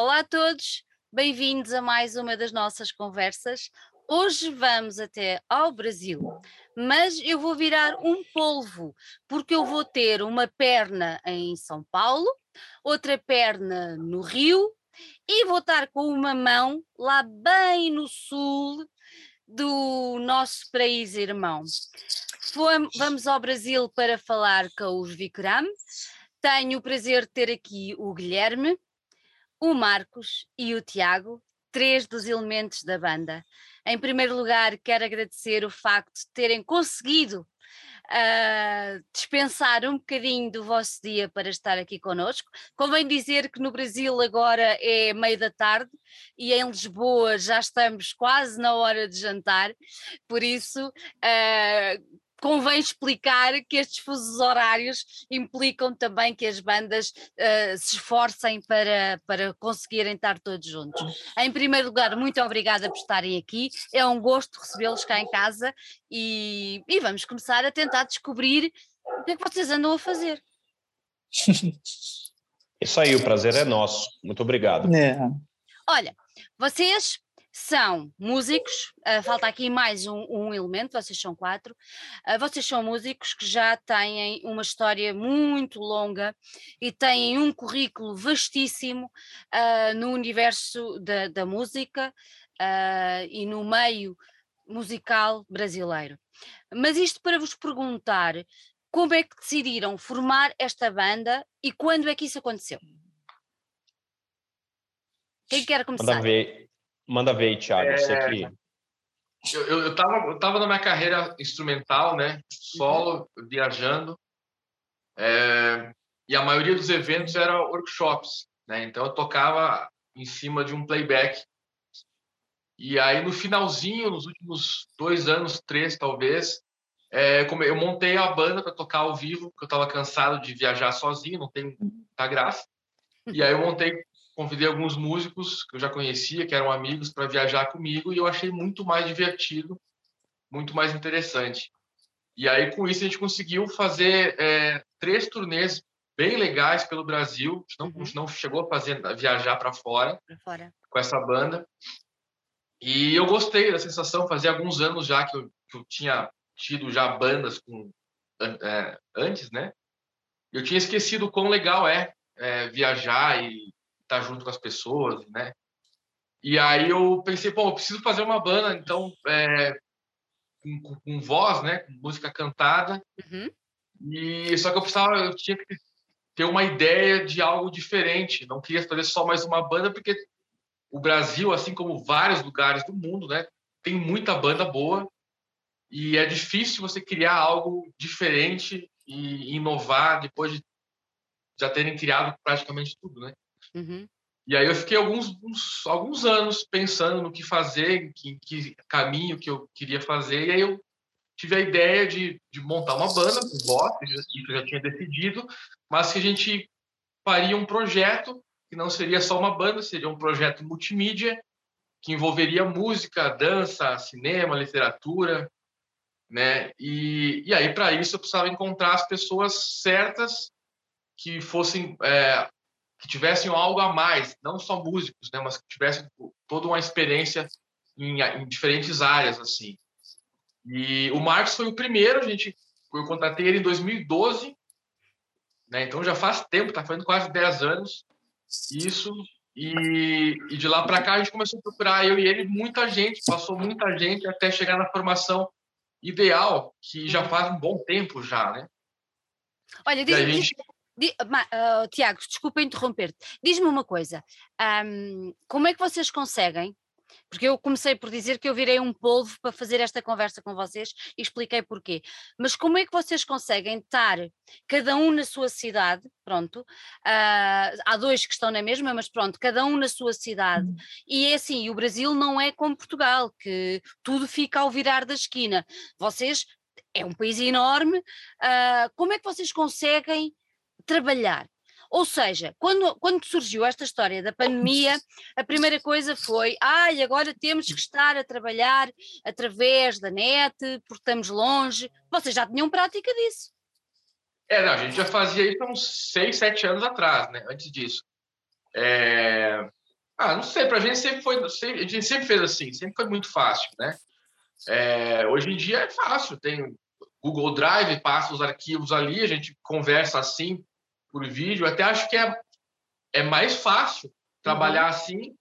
Olá a todos, bem-vindos a mais uma das nossas conversas. Hoje vamos até ao Brasil, mas eu vou virar um polvo, porque eu vou ter uma perna em São Paulo, outra perna no Rio e vou estar com uma mão lá bem no sul do nosso país irmão. vamos ao Brasil para falar com os Vikram. Tenho o prazer de ter aqui o Guilherme, o Marcos e o Tiago, três dos elementos da banda. Em primeiro lugar, quero agradecer o facto de terem conseguido uh, dispensar um bocadinho do vosso dia para estar aqui connosco. Convém dizer que no Brasil agora é meio da tarde e em Lisboa já estamos quase na hora de jantar, por isso. Uh, convém explicar que estes fusos horários implicam também que as bandas uh, se esforcem para, para conseguirem estar todos juntos. Em primeiro lugar, muito obrigada por estarem aqui, é um gosto recebê-los cá em casa e, e vamos começar a tentar descobrir o que é que vocês andam a fazer. Isso aí, o prazer é nosso. Muito obrigado. É. Olha, vocês são músicos, uh, falta aqui mais um, um, elemento, vocês são quatro, uh, vocês são músicos que já têm uma história muito longa e têm um currículo vastíssimo uh, no universo da, da música e no meio musical brasileiro. Mas isto para vos perguntar como é que decidiram formar esta banda e quando é que isso aconteceu? Quem quer começar? Manda ver. Manda ver aí, Thiago, é... você aqui. Eu, eu, eu, tava, eu tava na minha carreira instrumental, né? Solo, viajando. É, e a maioria dos eventos era workshops, né? Então eu tocava em cima de um playback. E aí no finalzinho, nos últimos dois anos, três talvez, é, eu montei a banda para tocar ao vivo, porque eu estava cansado de viajar sozinho, não tem muita graça. E aí eu montei convidei alguns músicos que eu já conhecia, que eram amigos, para viajar comigo, e eu achei muito mais divertido, muito mais interessante. E aí, com isso, a gente conseguiu fazer é, três turnês bem legais pelo Brasil. A gente não, uhum. não chegou a fazer a viajar para fora, fora, com essa banda. E eu gostei da sensação. Fazia alguns anos já que eu, que eu tinha tido já bandas com, é, antes, né? Eu tinha esquecido o quão legal é, é viajar e estar tá junto com as pessoas, né? E aí eu pensei, pô, eu preciso fazer uma banda, então, é, com, com, com, voz, né? Com música cantada. Uhum. E só que eu precisava, eu tinha que ter uma ideia de algo diferente. Não queria fazer só mais uma banda, porque o Brasil, assim como vários lugares do mundo, né? Tem muita banda boa e é difícil você criar algo diferente e inovar depois de já terem criado praticamente tudo, né? Uhum. E aí eu fiquei alguns, uns, alguns anos pensando no que fazer, que, que, caminho que eu queria fazer, e aí eu tive a ideia de, de montar uma banda com voz, isso eu já tinha decidido, mas que a gente faria um projeto que não seria só uma banda, seria um projeto multimídia, que envolveria música, dança, cinema, literatura, né? E, e aí, para isso, eu precisava encontrar as pessoas certas que fossem é, que tivessem algo a mais, não só músicos, né, mas que tivessem toda uma experiência em, em diferentes áreas assim. E o Marcos foi o primeiro, a gente eu contratei ele em 2012, né? Então já faz tempo, tá fazendo quase 10 anos isso. E, e de lá para cá a gente começou a procurar eu e ele muita gente, passou muita gente até chegar na formação ideal, que já faz um bom tempo já, né? Olha, diz, gente... Uh, Tiago, desculpa interromper-te. Diz-me uma coisa: um, como é que vocês conseguem? Porque eu comecei por dizer que eu virei um polvo para fazer esta conversa com vocês e expliquei porquê. Mas como é que vocês conseguem estar cada um na sua cidade? Pronto, uh, há dois que estão na mesma, mas pronto, cada um na sua cidade. Uhum. E é assim: o Brasil não é como Portugal, que tudo fica ao virar da esquina. Vocês é um país enorme. Uh, como é que vocês conseguem trabalhar. Ou seja, quando, quando surgiu esta história da pandemia, a primeira coisa foi: ai, agora temos que estar a trabalhar através da net, porque estamos longe. Vocês já tinham prática disso? É, não, a gente já fazia isso há uns seis, sete anos atrás, né? Antes disso. É... Ah, não sei, para a gente sempre foi, a gente sempre fez assim, sempre foi muito fácil, né? É, hoje em dia é fácil, tem Google Drive, passa os arquivos ali, a gente conversa assim por vídeo. Até acho que é, é mais fácil trabalhar uhum. assim.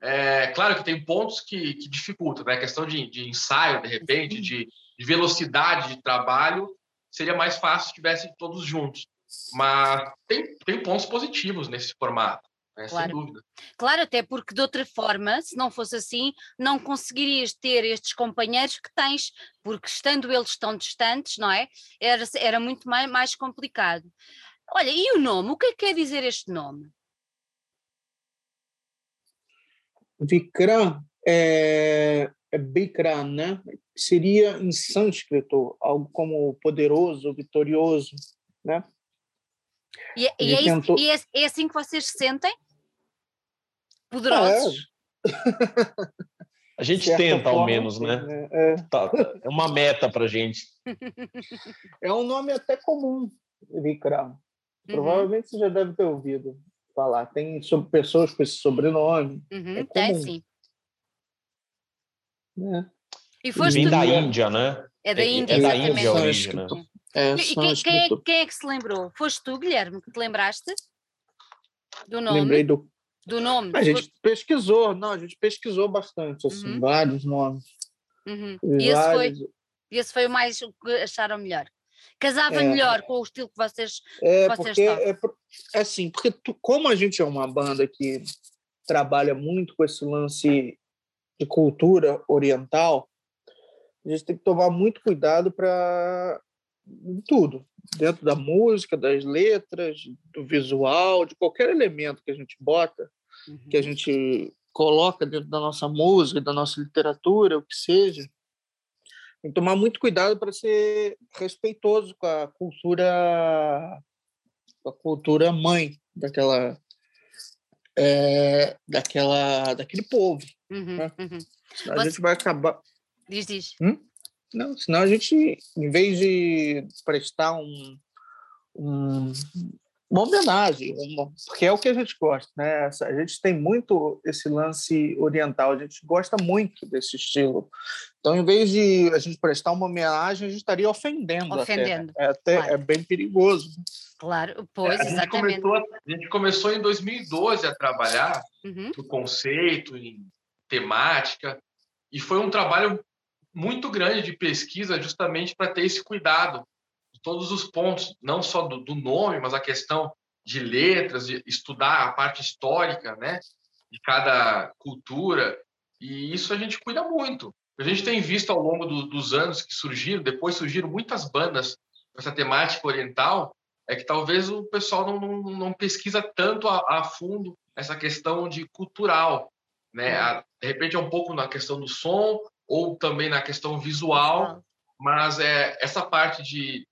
É, claro que tem pontos que, que dificultam, né? A questão de, de ensaio, de repente, de, de, velocidade de trabalho, seria mais fácil se estivessem todos juntos. Mas tem, tem pontos positivos nesse formato. É, claro. Sem dúvida. Claro, até porque de outra forma, se não fosse assim, não conseguirias ter estes companheiros que tens, porque estando eles tão distantes, não é? Era, era muito mais, mais complicado. Olha, e o nome? O que é que quer dizer este nome? Vikram é, é Bikram, né? Seria em sânscrito algo como poderoso, vitorioso, né? E, é, e, é, tentou... e é, é, assim que vocês se sentem? Poderosos? É. A gente tenta, forma, ao menos, né? né? É. Tá, é uma meta para gente. É um nome até comum, Vikram. Uhum. Provavelmente você já deve ter ouvido falar. Tem sobre pessoas com esse sobrenome. Uhum, é tem, sim. É. E Vem da Índia, né? É da Índia, é, é da Índia a origem, né? É, e quem, quem, é, quem, é, que se lembrou? Foste tu, Guilherme, que te lembraste do nome? Lembrei do, do nome. A gente pesquisou, não, a gente pesquisou bastante, assim, uhum. vários nomes. Uhum. E esse, vários... foi, esse foi o mais que acharam melhor. Casava é, melhor com o estilo que vocês, é, que vocês porque, é, é assim, porque tu, como a gente é uma banda que trabalha muito com esse lance de cultura oriental, a gente tem que tomar muito cuidado para tudo, dentro da música, das letras, do visual, de qualquer elemento que a gente bota, uhum. que a gente coloca dentro da nossa música, da nossa literatura, o que seja, tem que tomar muito cuidado para ser respeitoso com a cultura, com a cultura mãe daquela, é, daquela, daquele povo. Uhum, né? uhum. A Você... gente vai acabar. Diz, diz. Hum? Não, senão a gente, em vez de prestar um, um, uma homenagem, uma, porque é o que a gente gosta, né? A gente tem muito esse lance oriental, a gente gosta muito desse estilo. Então, em vez de a gente prestar uma homenagem, a gente estaria ofendendo. Ofendendo. Até. É, até, claro. é bem perigoso. Claro, pois, é, a exatamente. Gente começou, a gente começou em 2012 a trabalhar uhum. no conceito, em temática, e foi um trabalho muito grande de pesquisa justamente para ter esse cuidado todos os pontos, não só do, do, nome, mas a questão de letras, de estudar a parte histórica, né, de cada cultura. E isso a gente cuida muito. A gente tem visto ao longo do, dos anos que surgiram, depois surgiram muitas bandas com essa temática oriental, é que talvez o pessoal não, não, não pesquisa tanto a, a, fundo essa questão de cultural, né? A, de repente é um pouco na questão do som, ou também na questão visual, mas é essa parte de,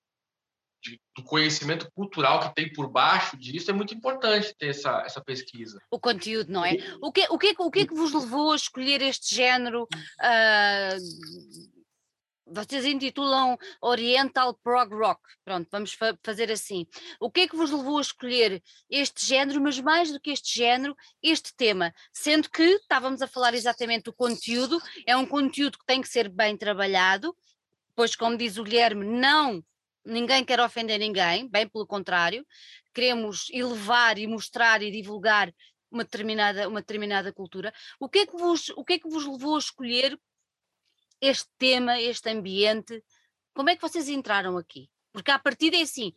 de, do conhecimento cultural que tem por baixo disso é muito importante ter essa, essa pesquisa. O conteúdo, não é? O que, o, que, o que é que vos levou a escolher este género? Uh, vocês intitulam Oriental Prog Rock. Pronto, vamos fa fazer assim. O que é que vos levou a escolher este género, mas mais do que este género, este tema? Sendo que estávamos a falar exatamente do conteúdo, é um conteúdo que tem que ser bem trabalhado, pois, como diz o Guilherme, não. Ninguém quer ofender ninguém, bem pelo contrário, queremos elevar e mostrar e divulgar uma determinada, uma determinada cultura. O que, é que vos, o que é que vos levou a escolher este tema, este ambiente. Como é que vocês entraram aqui? Porque a partir é assim,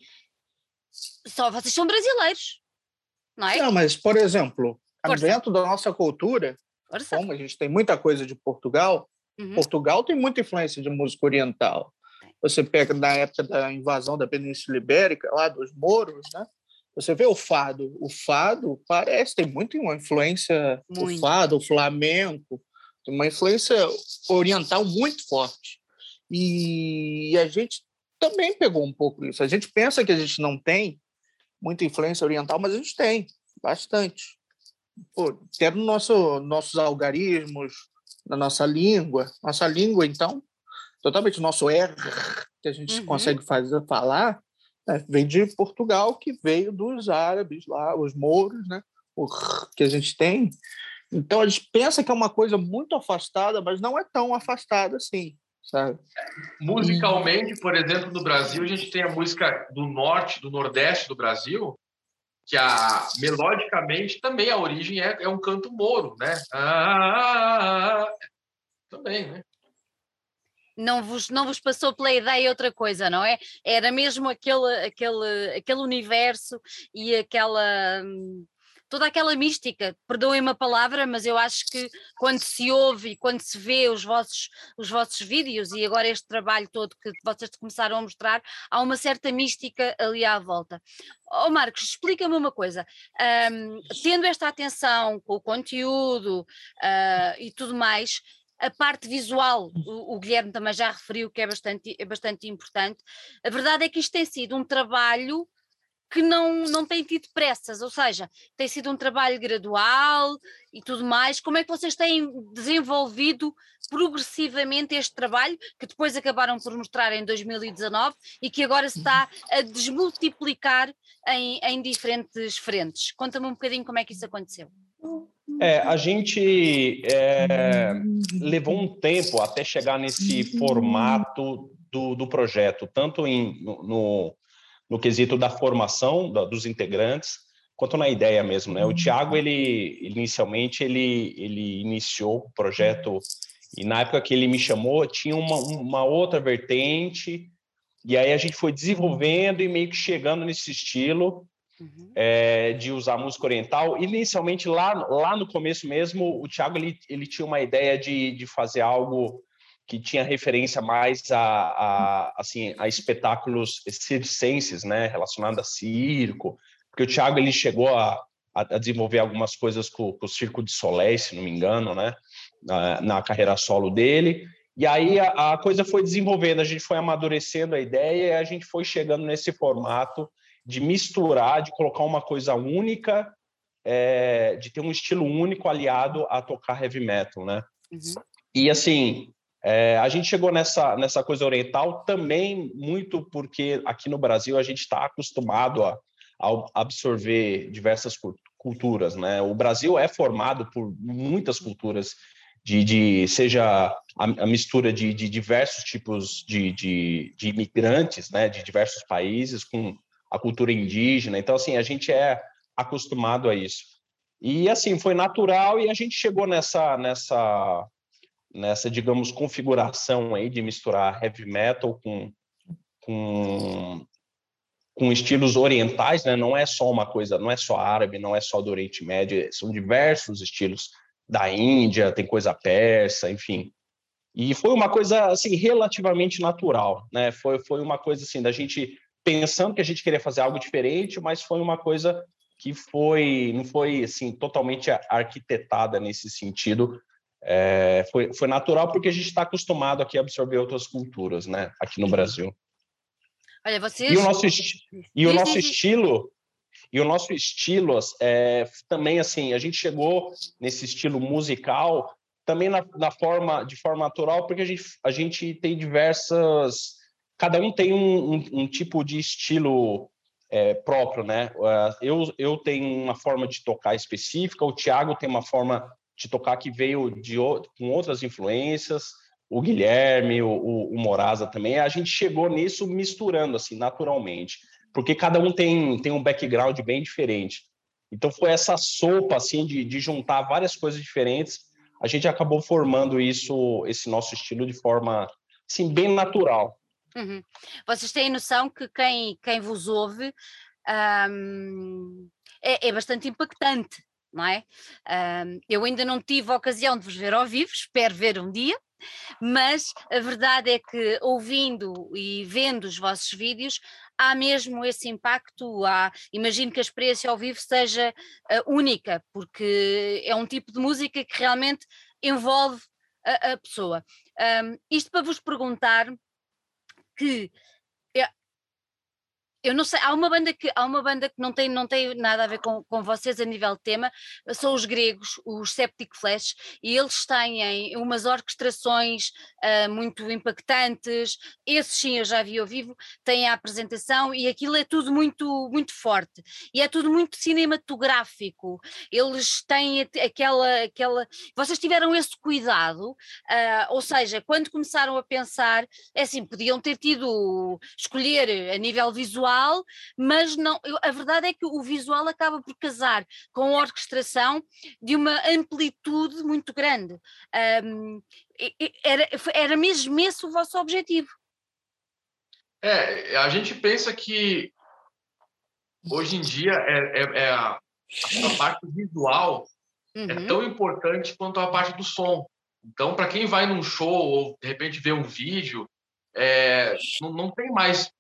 só vocês são brasileiros, não é? Não, mas, por exemplo, Força. dentro da nossa cultura, Força. como a gente tem muita coisa de Portugal, uhum. Portugal tem muita influência de música oriental. Você pega na época da invasão da Península Ibérica, lá dos moros, né? Você vê o fado. O fado parece, tem muito uma influência, muito. o fado, o flamenco, tem uma influência oriental muito forte. E a gente também pegou um pouco isso. A gente pensa que a gente não tem muita influência oriental, mas a gente tem bastante. Pô, até no nosso, nossos algarismos, na nossa língua. Nossa língua, então, totalmente o nosso R que a gente uhum. consegue fazer falar, né, vem de Portugal, que veio dos árabes lá, os mouros, né? O R que a gente tem Então a gente pensa que é uma coisa muito afastada, mas não é tão afastada assim, sabe? Musicalmente, por exemplo, no Brasil, a gente tem a música do norte, do nordeste do Brasil, que a melodicamente também a origem é, é um canto moro, né? Ah, também, né? Não vos, não vos passou pela ideia outra coisa, não é? Era mesmo aquele, aquele, aquele universo e aquela. Toda aquela mística, perdoem-me a palavra, mas eu acho que quando se ouve e quando se vê os vossos, os vossos vídeos e agora este trabalho todo que vocês começaram a mostrar, há uma certa mística ali à volta. Oh Marcos, explica-me uma coisa, um, tendo esta atenção com o conteúdo uh, e tudo mais, a parte visual, o, o, Guilherme também já referiu que é bastante, é bastante importante. A verdade é que isto tem sido um trabalho que não, não tem tido pressas, ou seja, tem sido um trabalho gradual e tudo mais. Como é que vocês têm desenvolvido progressivamente este trabalho, que depois acabaram por mostrar em 2019 e que agora se está a desmultiplicar em, em diferentes frentes? Conta-me um bocadinho como é que isso aconteceu. É, a gente é, levou um tempo até chegar nesse formato do, do projeto, tanto em, no, no quesito da formação da, dos integrantes, quanto na ideia mesmo, né? O. Tiago, ele inicialmente ele ele iniciou o projeto e na época que ele me chamou tinha uma, uma outra vertente e aí a gente foi desenvolvendo e meio que chegando nesse estilo uhum. é, de usar música oriental. Inicialmente lá lá no começo mesmo, o Tiago ele, ele tinha uma ideia de, de fazer algo que tinha referência mais a, a, assim, a espetáculos circenses, né, relacionados a circo, porque o Thiago ele chegou a, a desenvolver algumas coisas com, com, o Circo de Soleil, se não me engano, né, na, na carreira solo dele, e aí a, a, coisa foi desenvolvendo, a gente foi amadurecendo a ideia e a gente foi chegando nesse formato de misturar, de colocar uma coisa única, é, de ter um estilo único aliado a tocar heavy metal, né? Uhum. E assim, é, a gente chegou nessa, nessa coisa oriental também muito porque aqui no Brasil a gente está acostumado a, a, absorver diversas culturas, né? O Brasil é formado por muitas culturas, de, de seja a, a mistura de, de, diversos tipos de, de, de imigrantes, né? De diversos países com a cultura indígena. Então, assim, a gente é acostumado a isso. E assim foi natural e a gente chegou nessa nessa nessa, digamos, configuração aí de misturar heavy metal com, com, com estilos orientais, né? Não é só uma coisa, não é só árabe, não é só do Oriente Médio, são diversos estilos da Índia, tem coisa persa, enfim. E foi uma coisa assim relativamente natural, né? Foi foi uma coisa assim da gente pensando que a gente queria fazer algo diferente, mas foi uma coisa que foi não foi assim totalmente arquitetada nesse sentido, é, foi, foi natural porque a gente está acostumado aqui a absorver outras culturas, né? Aqui no Brasil. Olha, vocês... E o nosso, e o nosso estilo e o nosso estilo é, também assim a gente chegou nesse estilo musical também na, na, forma de forma natural porque a gente a gente tem diversas cada um tem um, um, um tipo de estilo é, próprio né eu eu tenho uma forma de tocar específica o Thiago tem uma forma de tocar que veio de com outras influências, o Guilherme, o, o, o Moraza também, a gente chegou nisso misturando assim naturalmente, porque cada um tem, tem um background bem diferente. Então foi essa sopa assim de, de juntar várias coisas diferentes, a gente acabou formando isso, esse nosso estilo de forma assim bem natural. Uhum. Vocês têm noção que quem, quem vos ouve um, é, é bastante impactante não é? Um, eu ainda não tive a ocasião de vos ver ao vivo, espero ver um dia, mas a verdade é que ouvindo e vendo os vossos vídeos, há mesmo esse impacto. Há, imagino que a experiência ao vivo seja uh, única, porque é um tipo de música que realmente envolve a, a pessoa. Um, isto para vos perguntar que eu não sei, há uma banda que há uma banda que não tem, não tem nada a ver com, com vocês a nível de tema, são os gregos, os Septic Flash, e eles têm umas orquestrações uh, muito impactantes, esses sim eu já vi ao vivo, têm a apresentação e aquilo é tudo muito, muito forte, e é tudo muito cinematográfico, eles têm aquela, aquela, vocês tiveram esse cuidado, uh, ou seja, quando começaram a pensar, é assim, podiam ter tido, escolher a nível visual, mas não, a verdade é que o visual acaba por casar com a orquestração de uma amplitude muito grande. Um, era, era mesmo esse o vosso objetivo? É, a gente pensa que hoje em dia é, é, é a, a, parte visual é uhum. é tão importante quanto a parte do som. Então, para quem vai num show ou de repente vê um vídeo, é, não, não, tem mais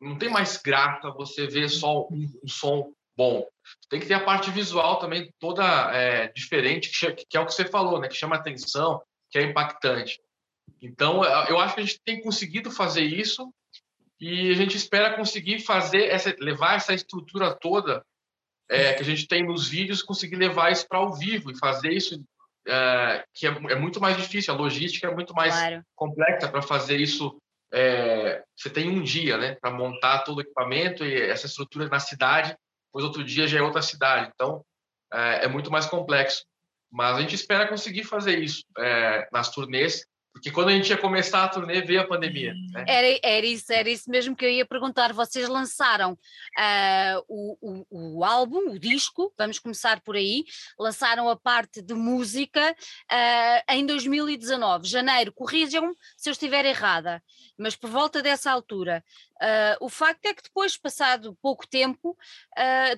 não tem mais graça você ver só um, um som bom. Tem que ter a parte visual também toda é, diferente, que, que, é o que você falou, né? Que chama atenção, que é impactante. Então, eu acho que a gente tem conseguido fazer isso e a gente espera conseguir fazer essa, levar essa estrutura toda é, que a gente tem nos vídeos, conseguir levar isso para ao vivo e fazer isso é, que é, é, muito mais difícil. A logística é muito mais claro. complexa para fazer isso. É, você tem um dia, né, para montar todo o equipamento e essa estrutura na cidade. Depois outro dia já é outra cidade. Então é, é muito mais complexo. Mas a gente espera conseguir fazer isso é, nas turnês porque quando a gente ia começar a turnê, veio a pandemia. Né? Era, era, isso, era isso mesmo que eu ia perguntar. Vocês lançaram uh, o, o, o, álbum, o disco, vamos começar por aí, lançaram a parte de música uh, em 2019, janeiro. Corrijam se eu estiver errada, mas por volta dessa altura. Uh, o facto é que depois, passado pouco tempo,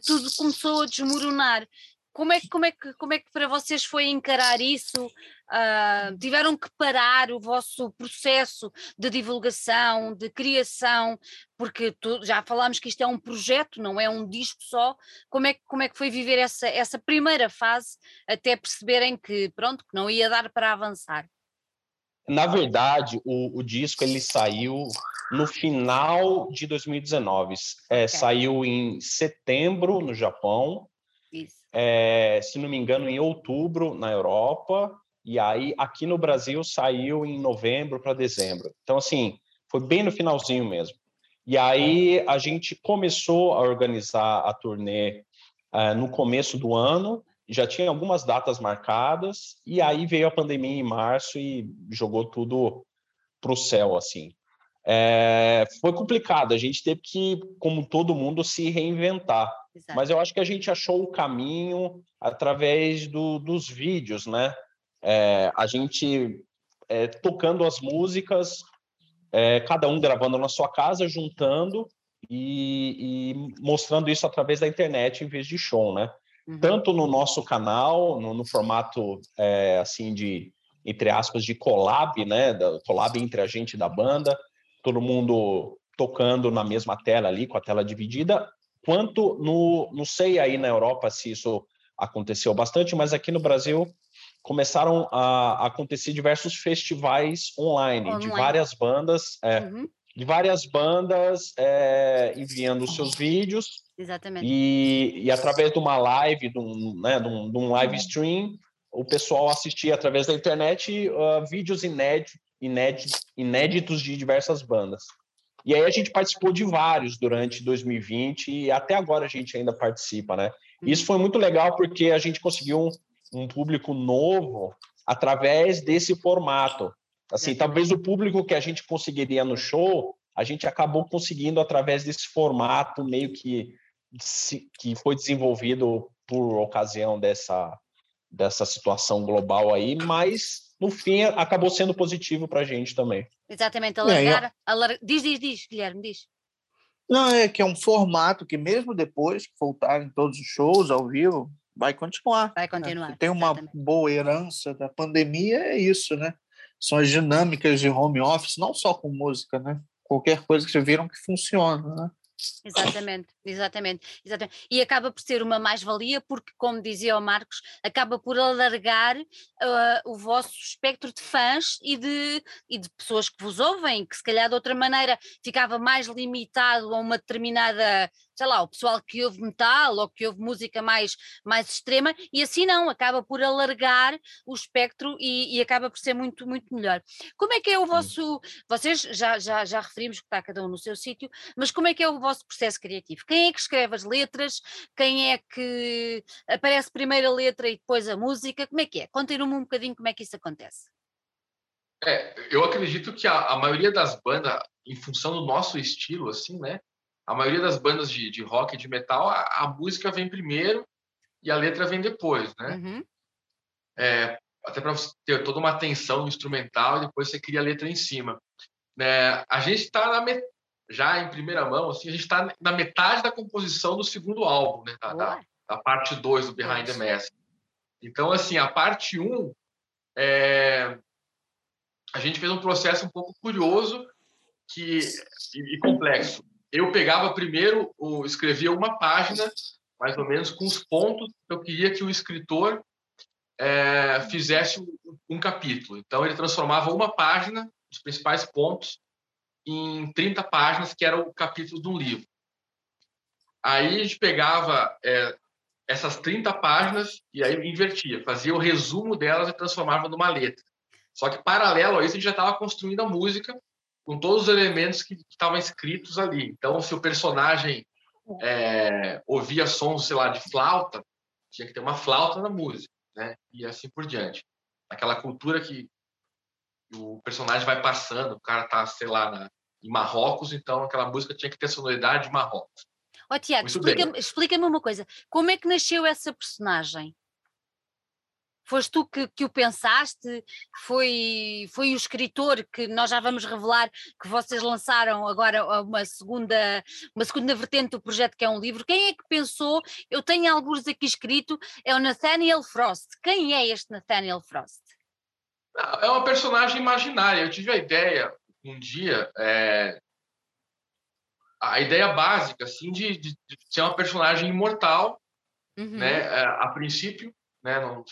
tudo começou a desmoronar. Como é, como, é que, como é que para vocês foi encarar isso? Uh, tiveram que parar o vosso processo de divulgação, de criação, porque tu, já falámos que isto é um projeto, não é um disco só. Como é, como é que foi viver essa, essa primeira fase até perceberem que, pronto, que não ia dar para avançar? Na verdade, o, o disco ele saiu no final de 2019. É, okay. Saiu em setembro no Japão. Isso é, se não me engano, em outubro na Europa, e aí aqui no Brasil saiu em novembro para dezembro. Então, assim, foi bem no finalzinho mesmo. E aí a gente começou a organizar a turnê uh, no começo do ano, já tinha algumas datas marcadas, e aí veio a pandemia em março e jogou tudo para o céu, assim. É, foi complicado, a gente teve que, como todo mundo, se reinventar. Exato. Mas eu acho que a gente achou o caminho através do, dos vídeos, né? É, a gente é, tocando as músicas, é, cada um gravando na sua casa, juntando e, e, mostrando isso através da internet em vez de show, né? Uhum. Tanto no nosso canal, no, no formato assim de entre aspas de collab, né? Da, collab entre a gente da banda, todo mundo tocando na mesma tela ali, com a tela dividida, quanto no, não sei aí na Europa se isso aconteceu bastante, mas aqui no Brasil começaram a acontecer diversos festivais online, online. de várias bandas, é, uhum. de várias bandas é, enviando os seus vídeos. Exatamente. E, e através de uma live, de um, né, de um, de um live uhum. stream, o pessoal assistia através da internet uh, vídeos inéditos, inéditos, inéditos de diversas bandas. E aí a gente participou de vários durante 2020 e até agora a gente ainda participa, né? Isso foi muito legal porque a gente conseguiu um, um público novo através desse formato. Assim, talvez o público que a gente conseguiria no show, a gente acabou conseguindo através desse formato meio que que foi desenvolvido por ocasião dessa dessa situação global aí, mas no fim acabou sendo positivo para a gente também. Exatamente, alargar, é, alargar. Diz, diz, diz, Guilherme, diz. Não, é que é um formato que mesmo depois que voltarem todos os shows ao vivo, vai continuar. Vai continuar. Né? Tem uma exatamente. boa herança da pandemia, é isso, né? São as dinâmicas de home office, não só com música, né? Qualquer coisa que vocês viram que funciona, né? Exatamente, exatamente, exatamente. E acaba por ser uma mais-valia porque, como dizia o Marcos, acaba por alargar uh, o vosso espectro de fãs e de, e de pessoas que vos ouvem, que se calhar de outra maneira ficava mais limitado a uma determinada sei lá, o pessoal que ouve metal ou que ouve música mais, mais extrema, e assim não, acaba por alargar o espectro e, e acaba por ser muito, muito melhor. Como é que é o vosso, vocês já, já, já referimos que está cada um no seu sítio, mas como é que é o vosso processo criativo? Quem é que escreve as letras? Quem é que aparece primeiro a letra e depois a música? Como é que é? Contem-me um bocadinho como é que isso acontece. É, eu acredito que a, a, maioria das bandas, em função do nosso estilo, assim, né? A maioria das bandas de, de rock e de metal, a, a, música vem primeiro e a letra vem depois, né? Uhum. É, até para você ter toda uma atenção instrumental e depois você cria a letra em cima. É, a gente está já em primeira mão, assim, a gente está na metade da composição do segundo álbum, né? Da, da, da parte 2 do Behind the Mask. Então, assim, a parte 1, um, é, a gente fez um processo um pouco curioso que, e, e complexo eu pegava primeiro, escrevia uma página, mais ou menos, com os pontos que eu queria que o escritor é, fizesse um capítulo. Então, ele transformava uma página, os principais pontos, em 30 páginas, que era o capítulo de um livro. Aí a gente pegava é, essas 30 páginas e aí invertia, fazia o resumo delas e transformava numa letra. Só que, paralelo a isso, a gente já estava construindo a música com todos os elementos que estavam escritos ali. Então, se o personagem é, ouvia sons, sei lá, de flauta, tinha que ter uma flauta na música, né? E assim por diante. Aquela cultura que o personagem vai passando, o cara tá, sei lá, na, em Marrocos, então aquela música tinha que ter sonoridade de Marrocos. Ó oh, Tiago, explica-me explica uma coisa. Como é que nasceu essa personagem? Foste tu que, que o pensaste? Foi, foi o escritor que nós já vamos revelar que vocês lançaram agora uma segunda, uma segunda vertente do projeto que é um livro. Quem é que pensou? Eu tenho alguns aqui escrito, é o Nathaniel Frost. Quem é este Nathaniel Frost? É uma personagem imaginária. Eu tive a ideia um dia, é, a ideia básica, assim, de, de, de, ser uma personagem imortal, uhum. né? É, a princípio, né? Não,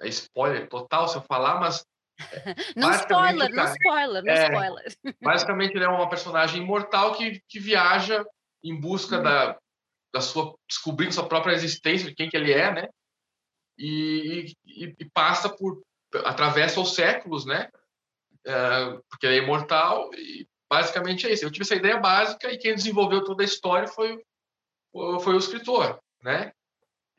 é spoiler total se eu falar, mas não spoiler, não spoiler, não é, spoiler. Basicamente, ele é uma personagem imortal que, que viaja em busca da, da sua descobrindo sua própria existência, de quem que ele é, né? E, e, e passa por atravessa os séculos, né? É, porque ele é imortal e basicamente é isso. Eu tive essa ideia básica e quem desenvolveu toda a história foi foi o escritor, né?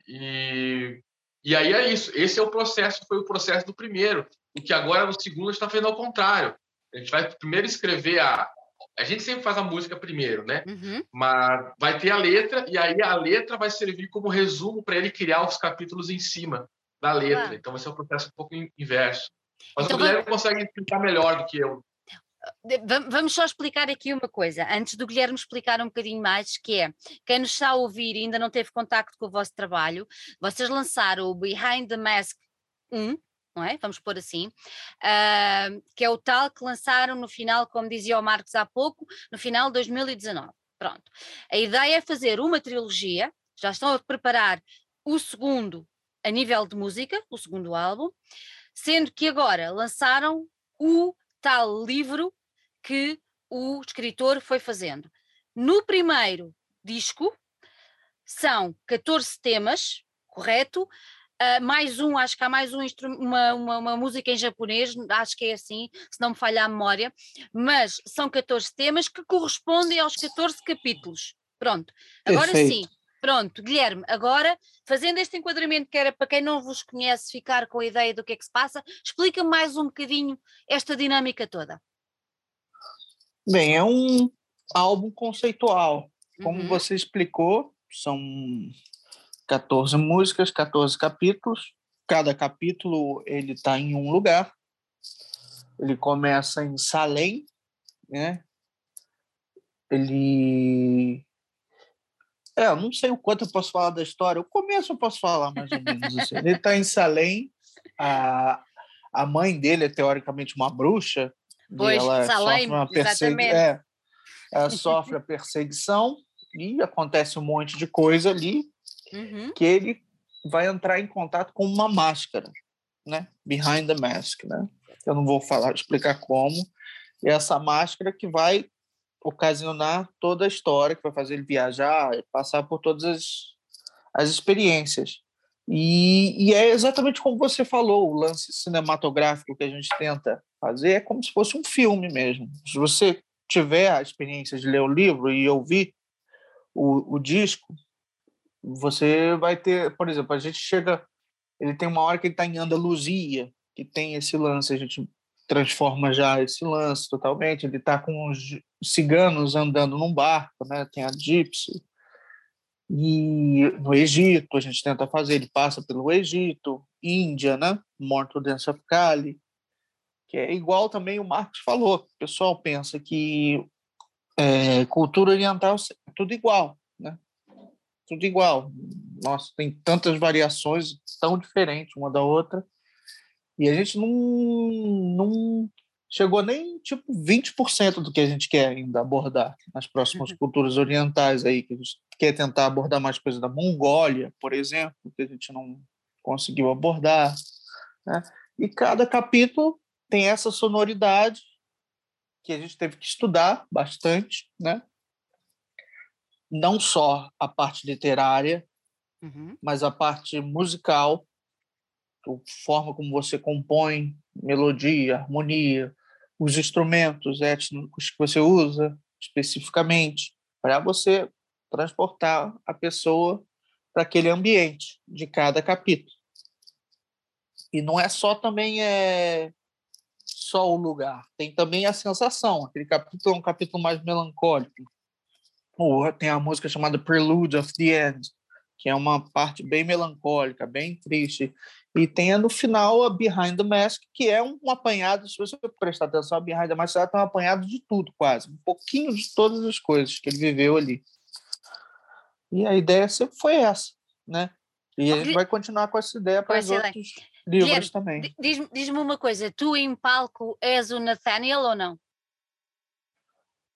E e aí é isso. Esse é o processo, foi o processo do primeiro. O que agora no segundo está fazendo ao contrário. A gente vai primeiro escrever a. A gente sempre faz a música primeiro, né? Uhum. Mas vai ter a letra, e aí a letra vai servir como resumo para ele criar os capítulos em cima da letra. Ah. Então vai ser um processo um pouco inverso. Mas então, o Guilherme vai... consegue explicar melhor do que eu. Vamos só explicar aqui uma coisa, antes do Guilherme explicar um bocadinho mais, que é, quem nos está a ouvir e ainda não teve contacto com o vosso trabalho, vocês lançaram o Behind the Mask 1, não é? Vamos pôr assim, uh, que é o tal que lançaram no final, como dizia o Marcos há pouco, no final de 2019. Pronto. A ideia é fazer uma trilogia, já estão a preparar o segundo a nível de música, o segundo álbum, sendo que agora lançaram o tal livro que o escritor foi fazendo. No primeiro disco são 14 temas, correto? Uh, mais um, acho que há mais um uma, uma, uma, música em japonês, acho que é assim, se não me falha a memória, mas são 14 temas que correspondem aos 14 capítulos. Pronto, agora Perfeito. sim, Pronto, Guilherme, agora, fazendo este enquadramento que era para quem não vos conhece ficar com a ideia do que é que se passa, explica mais um bocadinho esta dinâmica toda. Bem, é um álbum conceitual. Como uhum. você explicou, são 14 músicas, 14 capítulos. Cada capítulo ele está em um lugar. Ele começa em Salem, né? Ele é, eu não sei o quanto eu posso falar da história. O começo eu posso falar, mais ou menos assim. Ele está em Salem, a, a mãe dele é teoricamente uma bruxa. Pois, ela Salem, exatamente. É, ela sofre a perseguição e acontece um monte de coisa ali uhum. que ele vai entrar em contato com uma máscara, né? Behind the mask, né? Eu não vou falar, explicar como. E essa máscara que vai ocasionar toda a história, que vai fazer ele viajar passar por todas as, as experiências. E, e, é exatamente como você falou, o lance cinematográfico que a gente tenta fazer é como se fosse um filme mesmo. Se você tiver a experiência de ler o livro e ouvir o, o disco, você vai ter, por exemplo, a gente chega, ele tem uma hora que ele está em Andaluzia, que tem esse lance, a gente transforma já esse lance totalmente. Ele está com os ciganos andando num barco, né? Tem a Gypsy. E no Egito a gente tenta fazer, ele passa pelo Egito, Índia, né? Morto Dance of Cali, que é igual também o Marcos falou. O pessoal pensa que é, cultura oriental é tudo igual, né? Tudo igual. Nossa, tem tantas variações tão diferentes uma da outra. E a gente não, não chegou nem tipo 20% do que a gente quer ainda abordar nas próximas uhum. culturas orientais aí, que a gente quer tentar abordar mais coisas da Mongólia, por exemplo, que a gente não conseguiu abordar. Né? E cada capítulo tem essa sonoridade que a gente teve que estudar bastante, né? Não só a parte literária, uhum. mas a parte musical, forma como você compõe melodia, harmonia, os instrumentos étnicos que você usa especificamente para você transportar a pessoa para aquele ambiente de cada capítulo. E não é só também é só o lugar, tem também a sensação. Aquele capítulo é um capítulo mais melancólico. Ou tem a música chamada Prelude of the End, que é uma parte bem melancólica, bem triste. E tem no final a Behind the Mask, que é um, apanhado, se você prestar atenção, a Behind the Mask é um apanhado de tudo, quase. Um pouquinho de todas as coisas que ele viveu ali. E a ideia sempre foi essa, né? E a gente vai continuar com essa ideia para os outros livros Guilherme, também. Diz-me diz uma coisa, tu em palco és o Nathaniel ou não?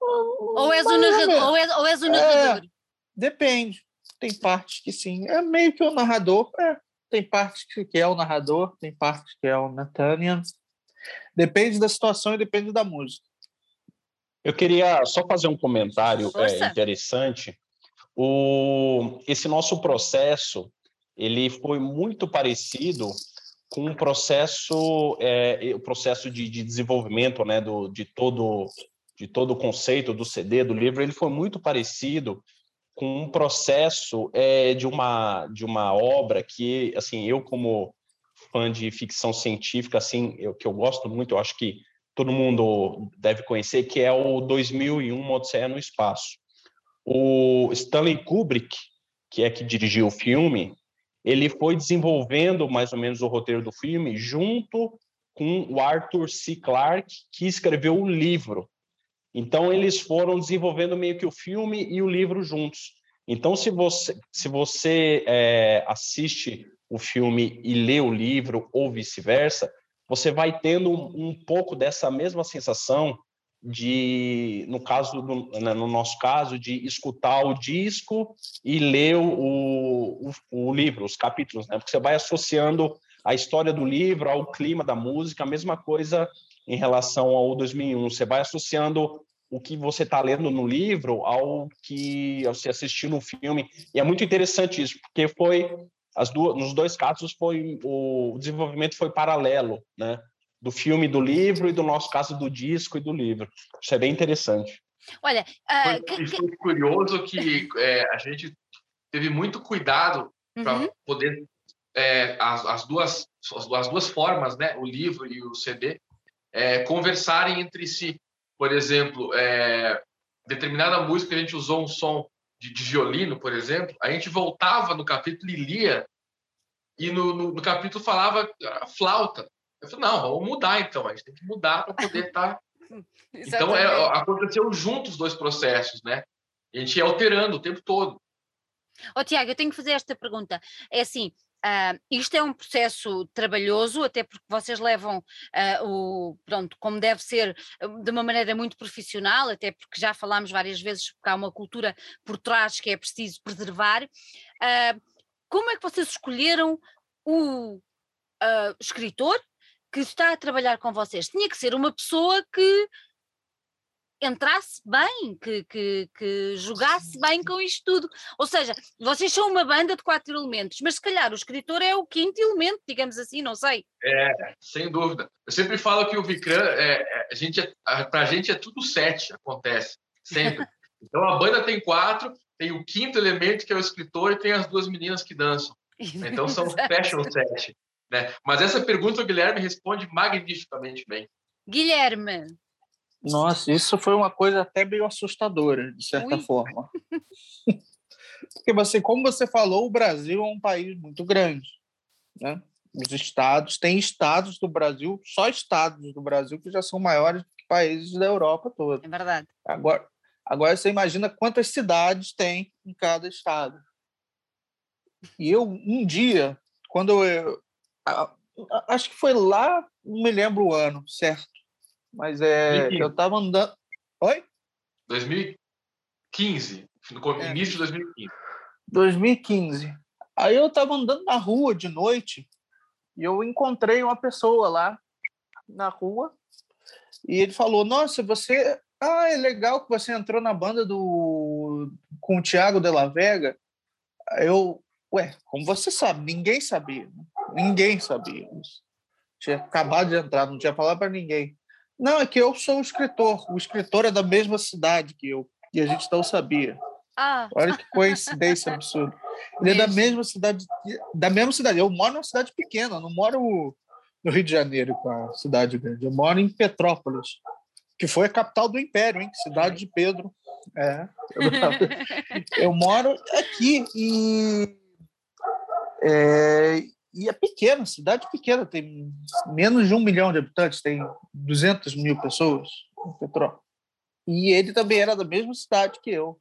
Ou és o narrador? Ou és, ou és o narrador? É, depende. Tem partes que sim. É meio que o narrador. É, tem partes que é o narrador, tem partes que é o Nathaniel. Depende da situação e depende da música. Eu queria só fazer um comentário é, interessante. O, esse nosso processo ele foi muito parecido com o processo é, o processo de, de, desenvolvimento né do, de todo de todo o conceito do CD do livro ele foi muito parecido com um processo é, de uma de uma obra que assim eu como fã de ficção científica assim eu, que eu gosto muito eu acho que todo mundo deve conhecer que é o 2001 uma Odisseia no espaço o Stanley Kubrick que é que dirigiu o filme ele foi desenvolvendo mais ou menos o roteiro do filme junto com o Arthur C. Clarke que escreveu o livro então eles foram desenvolvendo meio que o filme e o livro juntos. Então se você se você é, assiste o filme e lê o livro ou vice-versa, você vai tendo um, um, pouco dessa mesma sensação de, no caso do, né, no nosso caso, de escutar o disco e ler o, o, o livro, os capítulos, né? Porque você vai associando a história do livro ao clima da música, a mesma coisa em relação ao 2001. Você vai associando o que você está lendo no livro ao que você assistiu no filme. E é muito interessante isso, porque foi as duas, nos dois casos foi o desenvolvimento foi paralelo, né? Do filme, do livro e do nosso caso do disco e do livro. Isso é bem interessante. Olha, uh, foi, que, foi curioso que é, a gente teve muito cuidado para uhum. poder é, as, as, duas as duas formas, né, o livro e o CD, é, conversarem entre si. Por exemplo, é, determinada música a gente usou um som de, de, violino, por exemplo, a gente voltava no capítulo e lia, e no, no, no capítulo falava flauta. Eu falei, não, vamos mudar então, a gente tem que mudar para poder estar. Tá... então, é, aconteceu juntos os dois processos, né? A gente ia alterando o tempo todo. Ó oh, Tiago, eu tenho que fazer esta pergunta. É assim, Uh, isto é um processo trabalhoso, até porque vocês levam uh, o, pronto, como deve ser, de uma maneira muito profissional, até porque já falámos várias vezes que há uma cultura por trás que é preciso preservar. Uh, como é que vocês escolheram o escritor que está a trabalhar com vocês? Tinha que ser uma pessoa que entrasse bem, que, que, que, jogasse bem com isto tudo. Ou seja, vocês são uma banda de quatro elementos, mas se calhar o escritor é o quinto elemento, digamos assim, não sei. É, sem dúvida. Eu sempre falo que o Vikram, é, é a gente, é, a gente é tudo sete, acontece, sempre. Então a banda tem quatro, tem o quinto elemento, que é o escritor, e tem as duas meninas que dançam. Então são fashion sete. Né? Mas essa pergunta o Guilherme responde magnificamente bem. Guilherme, nossa, isso foi uma coisa até meio assustadora, de certa Ui. forma. Porque você, como você falou, o Brasil é um país muito grande, né? Os estados, tem estados do Brasil, só estados do Brasil que já são maiores que países da Europa toda. É verdade. Agora, agora você imagina quantas cidades tem em cada estado. E eu, um dia, quando eu. Acho que foi lá, não me lembro o ano, certo? Mas é, eu estava andando. Oi? 2015, no é. início de 2015. 2015. Aí eu estava andando na rua de noite e eu encontrei uma pessoa lá na rua e ele falou: Nossa, você. Ah, é legal que você entrou na banda do com o Thiago de la Vega. Eu, ué, como você sabe? Ninguém sabia. Né? Ninguém sabia. Tinha acabado de entrar, não tinha falado para ninguém. Não, é que eu sou o escritor. O escritor é da mesma cidade que eu. E a gente não sabia. Ah. Olha que coincidência absurda. Ele é da mesma cidade. Da mesma cidade. Eu moro numa cidade pequena, não moro no Rio de Janeiro, com a cidade grande. Eu moro em Petrópolis, que foi a capital do Império, hein? Cidade de Pedro. É. Eu, eu moro aqui e. É, e é pequena, cidade pequena, tem menos de um milhão de habitantes, tem 200 mil pessoas em Petrópolis. E ele também era da mesma cidade que eu.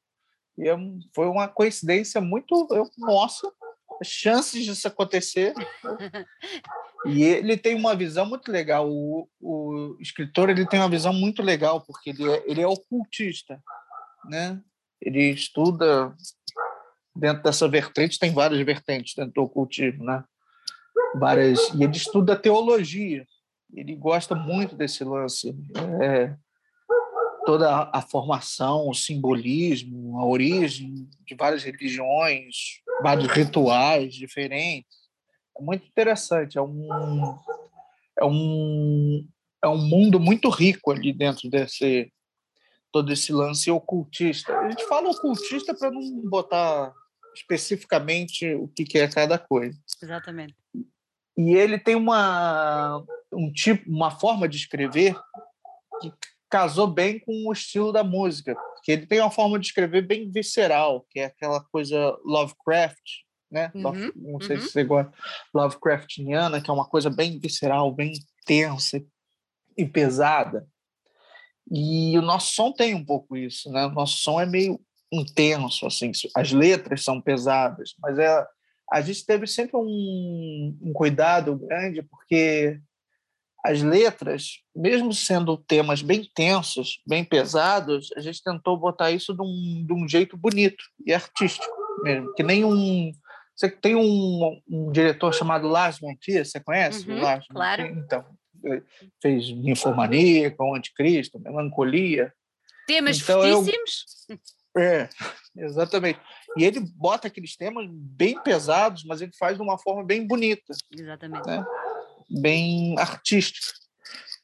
E é foi uma coincidência muito. Eu, nossa, chances disso acontecer. e ele tem uma visão muito legal. O, o escritor ele tem uma visão muito legal, porque ele é, ele é ocultista. Né? Ele estuda dentro dessa vertente, tem várias vertentes dentro do ocultismo, né? Várias e ele estuda teologia. Ele gosta muito desse lance, é, toda a formação, o simbolismo, a origem de várias religiões, vários rituais diferentes. É muito interessante. É um é um é um mundo muito rico ali dentro desse todo esse lance ocultista. A gente fala ocultista para não botar especificamente o que é cada coisa. Exatamente. E ele tem uma, um tipo, uma forma de escrever que casou bem com o estilo da música, porque ele tem uma forma de escrever bem visceral, que é aquela coisa Lovecraft, né? Uhum, Love, não sei uhum. se você gosta, Lovecraftiana, que é uma coisa bem visceral, bem tensa e pesada. E o nosso som tem um pouco isso, né? O nosso som é meio intenso, assim, as letras são pesadas, mas é a gente teve sempre um, um cuidado grande, porque as letras, mesmo sendo temas bem tensos, bem pesados, a gente tentou botar isso de um, de um jeito bonito e artístico mesmo. Que nem um. Você tem um, um diretor chamado Lars Montier, você conhece? Uhum, Lars claro. Montier? Então, fez Ninfomaníaca, O Anticristo, Melancolia. Temas então, fortíssimos? Eu, é, exatamente. E ele bota aqueles temas bem pesados, mas ele faz de uma forma bem bonita. Exatamente. Né? Bem artística.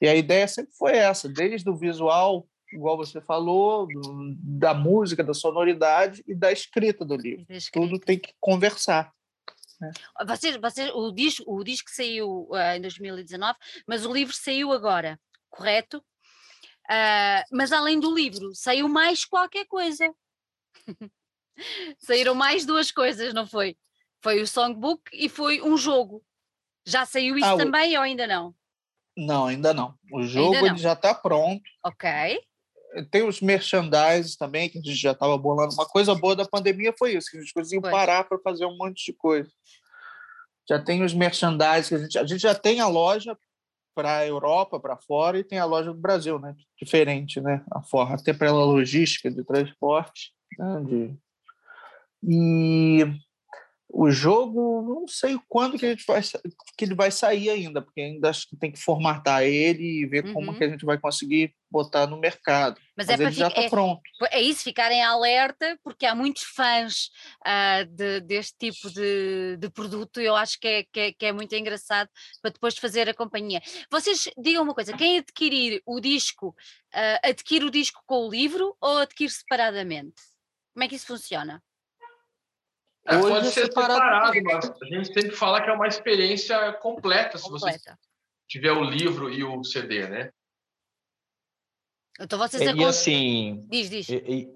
E a ideia sempre foi essa, desde o visual, igual você falou, do, da música, da sonoridade e da escrita do livro. Escrita. Tudo tem que conversar. Né? Vocês, vocês, o, disco, o disco saiu uh, em 2019, mas o livro saiu agora, correto? Uh, mas além do livro, saiu mais qualquer coisa. Saíram mais duas coisas, não foi? Foi o songbook e foi um jogo. Já saiu isso ah, também o... ou ainda não? Não, ainda não. O jogo não. Já está pronto. Ok. Tem os merchandise também, que a gente já estava bolando. Uma coisa boa da pandemia foi isso, que a gente conseguiu parar para fazer um monte de coisa. Já tem os merchandise, a gente, a gente já tem a loja para a Europa, para fora, e tem a loja do Brasil, né? Diferente, né? A forma, até pela logística de transporte. Né? De... E o jogo, não sei quando que, a gente vai, que ele vai sair ainda, porque ainda acho que tem que formatar ele e ver uhum. como que a gente vai conseguir botar no mercado. Mas, Mas é ele já está é, pronto. É isso, ficarem alerta, porque há muitos fãs uh, de, deste tipo de, de produto, eu acho que é, que é, que, é, muito engraçado para depois fazer a companhia. Vocês digam uma coisa, quem adquirir o disco, uh, adquire o disco com o livro ou adquire separadamente? Como é que isso funciona? É, pode ser separado, mas a gente tem que falar que é uma experiência completa, se você tiver o livro e o CD, né? Então vocês e, e assim, diz, diz. E,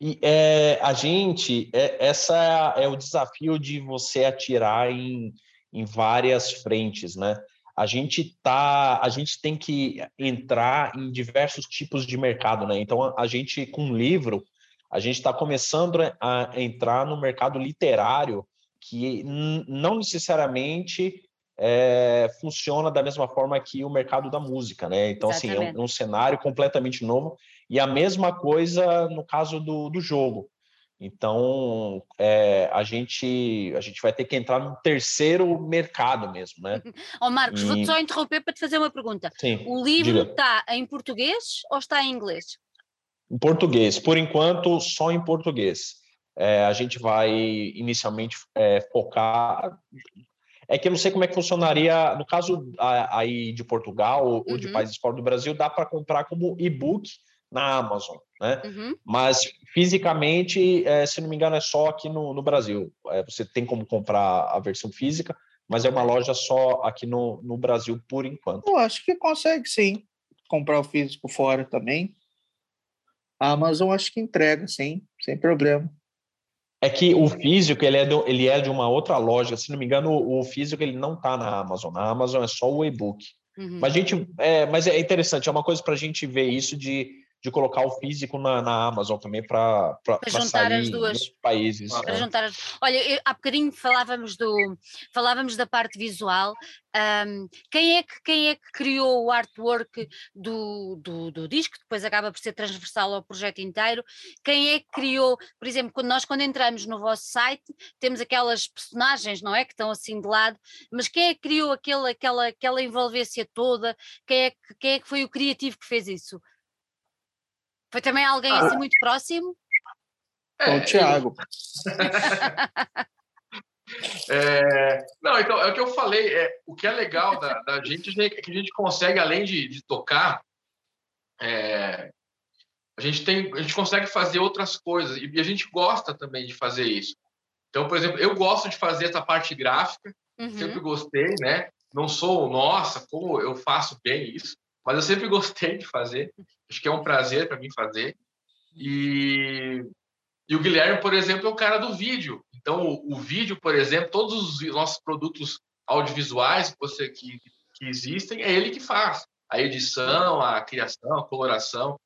e, é, a gente, é, essa é o desafio de você atirar em, em várias frentes, né? A gente tá, a gente tem que entrar em diversos tipos de mercado, né? Então a, a gente com livro a gente está começando a entrar no mercado literário que não necessariamente é, funciona da mesma forma que o mercado da música, né? Então, Exatamente. assim, é um, é um, cenário completamente novo e a mesma coisa no caso do, do jogo. Então, é, a, gente, a gente vai ter que entrar no terceiro mercado mesmo, né? Ó oh, Marcos, e... vou-te só interromper para te fazer uma pergunta. Sim, o livro está em português ou está em inglês? Em português, por enquanto, só em português. É, a gente vai inicialmente é, focar. É que eu não sei como é que funcionaria no caso aí de Portugal ou uhum. de países fora do Brasil, dá para comprar como e-book na Amazon, né? Uhum. Mas fisicamente, é, se não me engano, é só aqui no, no Brasil. É, você tem como comprar a versão física, mas é uma loja só aqui no, no Brasil por enquanto. Eu acho que consegue sim comprar o físico fora também. A Amazon acho que entrega, sim, sem problema. É que o físico ele é, do, ele é de uma outra loja, se não me engano, o, físico ele não está na Amazon. Na Amazon é só o e-book. Uhum. Mas a gente, é, mas é interessante, é uma coisa para a gente ver isso de de colocar o físico na, na Amazon também para juntar as duas países. Para é. juntar as... Olha, eu, há bocadinho falávamos do falávamos da parte visual. Um, quem é que quem é que criou o artwork do, do, do, disco? Depois acaba por ser transversal ao projeto inteiro. Quem é que criou, por exemplo, quando nós quando entramos no vosso site temos aquelas personagens, não é, que estão assim de lado. Mas quem é que criou aquele, aquela aquela envolvência toda? Quem é que quem é que foi o criativo que fez isso? Foi também alguém ah. assim muito próximo? É, o Thiago. é, não, então, é o que eu falei. É, o que é legal da, da gente é que a gente consegue, além de, de tocar, é, a gente tem, a gente consegue fazer outras coisas e a gente gosta também de fazer isso. Então, por exemplo, eu gosto de fazer essa parte gráfica, uhum. sempre gostei, né? Não sou, nossa, como eu faço bem isso, mas eu sempre gostei de fazer. Acho que é um prazer para mim fazer. E, e o Guilherme, por exemplo, é o cara do vídeo. Então, o, o vídeo, por exemplo, todos os nossos produtos audiovisuais que, você, que, que existem, é ele que faz. A edição, a criação, a coloração.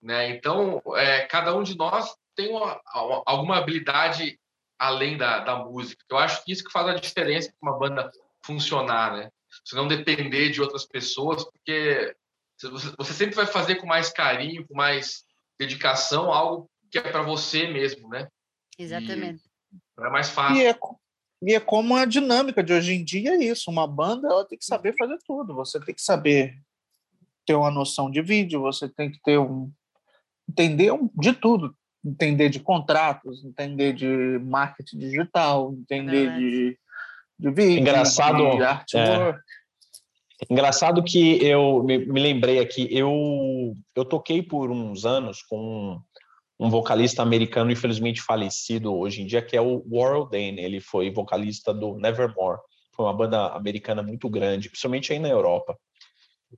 Né? Então, é, cada um de nós tem uma, alguma habilidade além da, da música. Eu acho que isso que faz a diferença para uma banda funcionar, né? Você não depender de outras pessoas, porque você sempre vai fazer com mais carinho, com mais dedicação, algo que é para você mesmo, né? Exatamente. E é mais fácil. E é, e é como a dinâmica de hoje em dia é isso. Uma banda ela tem que saber fazer tudo. Você tem que saber ter uma noção de vídeo, você tem que ter um entender de tudo, entender de contratos, entender de marketing digital, entender é de, de vídeo, engraçado, de artwork. É. Engraçado que eu me, lembrei aqui, eu, eu toquei por uns anos com um vocalista americano, infelizmente falecido hoje em dia, que é o Warren Dane. Ele foi vocalista do Nevermore. Foi uma banda americana muito grande, principalmente aí na Europa.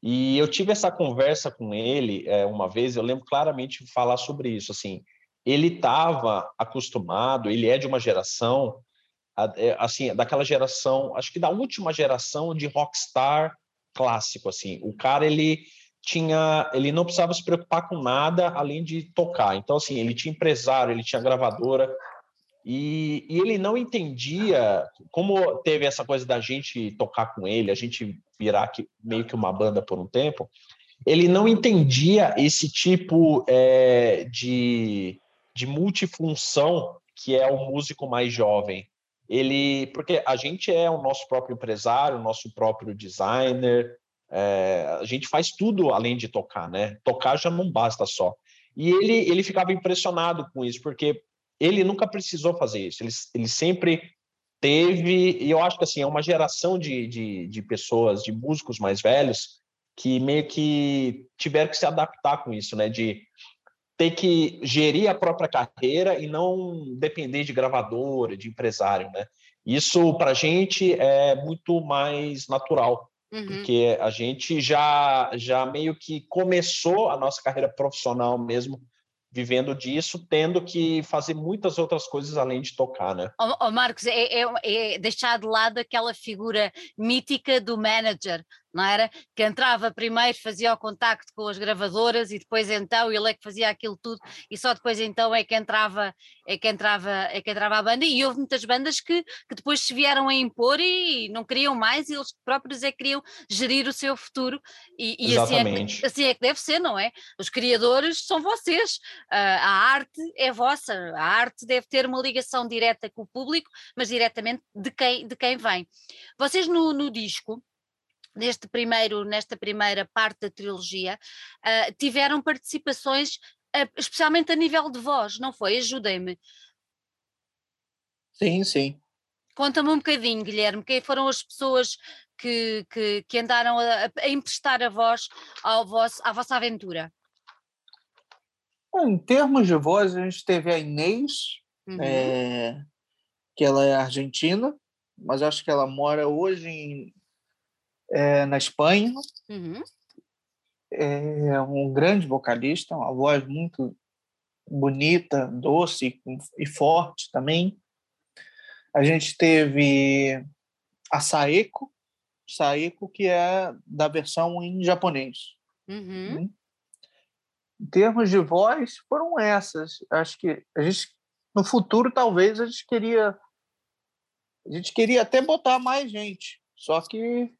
E eu tive essa conversa com ele é, uma vez, eu lembro claramente falar sobre isso. Assim, ele estava acostumado, ele é de uma geração, é, assim, daquela geração, acho que da última geração de rockstar clássico assim. O cara ele tinha, ele não precisava se preocupar com nada além de tocar. Então assim, ele tinha empresário, ele tinha gravadora E, e, ele não entendia como teve essa coisa da gente tocar com ele, a gente virar meio que uma banda por um tempo. Ele não entendia esse tipo é, de, de multifunção que é o músico mais jovem. Ele, porque a gente é o nosso próprio empresário, o nosso próprio designer, é, a gente faz tudo além de tocar, né? Tocar já não basta só. E ele, ele ficava impressionado com isso, porque ele nunca precisou fazer isso. Ele, ele sempre teve, e eu acho que assim, é uma geração de, de, de pessoas, de músicos mais velhos, que meio que tiveram que se adaptar com isso, né? De ter que gerir a própria carreira e não depender de gravadora, de empresário, né? Isso para a gente é muito mais natural, uhum. porque a gente já já meio que começou a nossa carreira profissional mesmo vivendo disso, tendo que fazer muitas outras coisas além de tocar, né? Oh, oh Marcos, é, é, é, deixar de lado aquela figura mítica do manager, não era? Que entrava primeiro, fazia o contacto com as gravadoras e depois então ele é que fazia aquilo tudo e só depois então é que entrava, é que entrava, é que entrava a banda e houve muitas bandas que, que depois se vieram a impor e não queriam mais e eles próprios é que queriam gerir o seu futuro e, e assim, é que, assim é que deve ser, não é? Os criadores são vocês, uh, a arte é vossa, a arte deve ter uma ligação direta com o público, mas diretamente de quem, de quem vem. Vocês no, no disco neste primeiro, nesta primeira parte da trilogia, uh, tiveram participações, uh, especialmente a nível de voz, não foi? Ajudem-me. Sim, sim. Conta-me um bocadinho, Guilherme, quem foram as pessoas que, que, que andaram a, a, emprestar a voz ao vosso, à vossa aventura? em termos de voz, a gente teve a Inês, uhum. é, que ela é argentina, mas acho que ela mora hoje em é, na Espanha. Uhum. É um grande vocalista, uma voz muito bonita, doce e forte também. A gente teve a Saeko, Saeko que é da versão em japonês. Uhum. Hum. Em termos de voz, foram essas. Acho que a gente, no futuro, talvez a gente queria, a gente queria até botar mais gente. Só que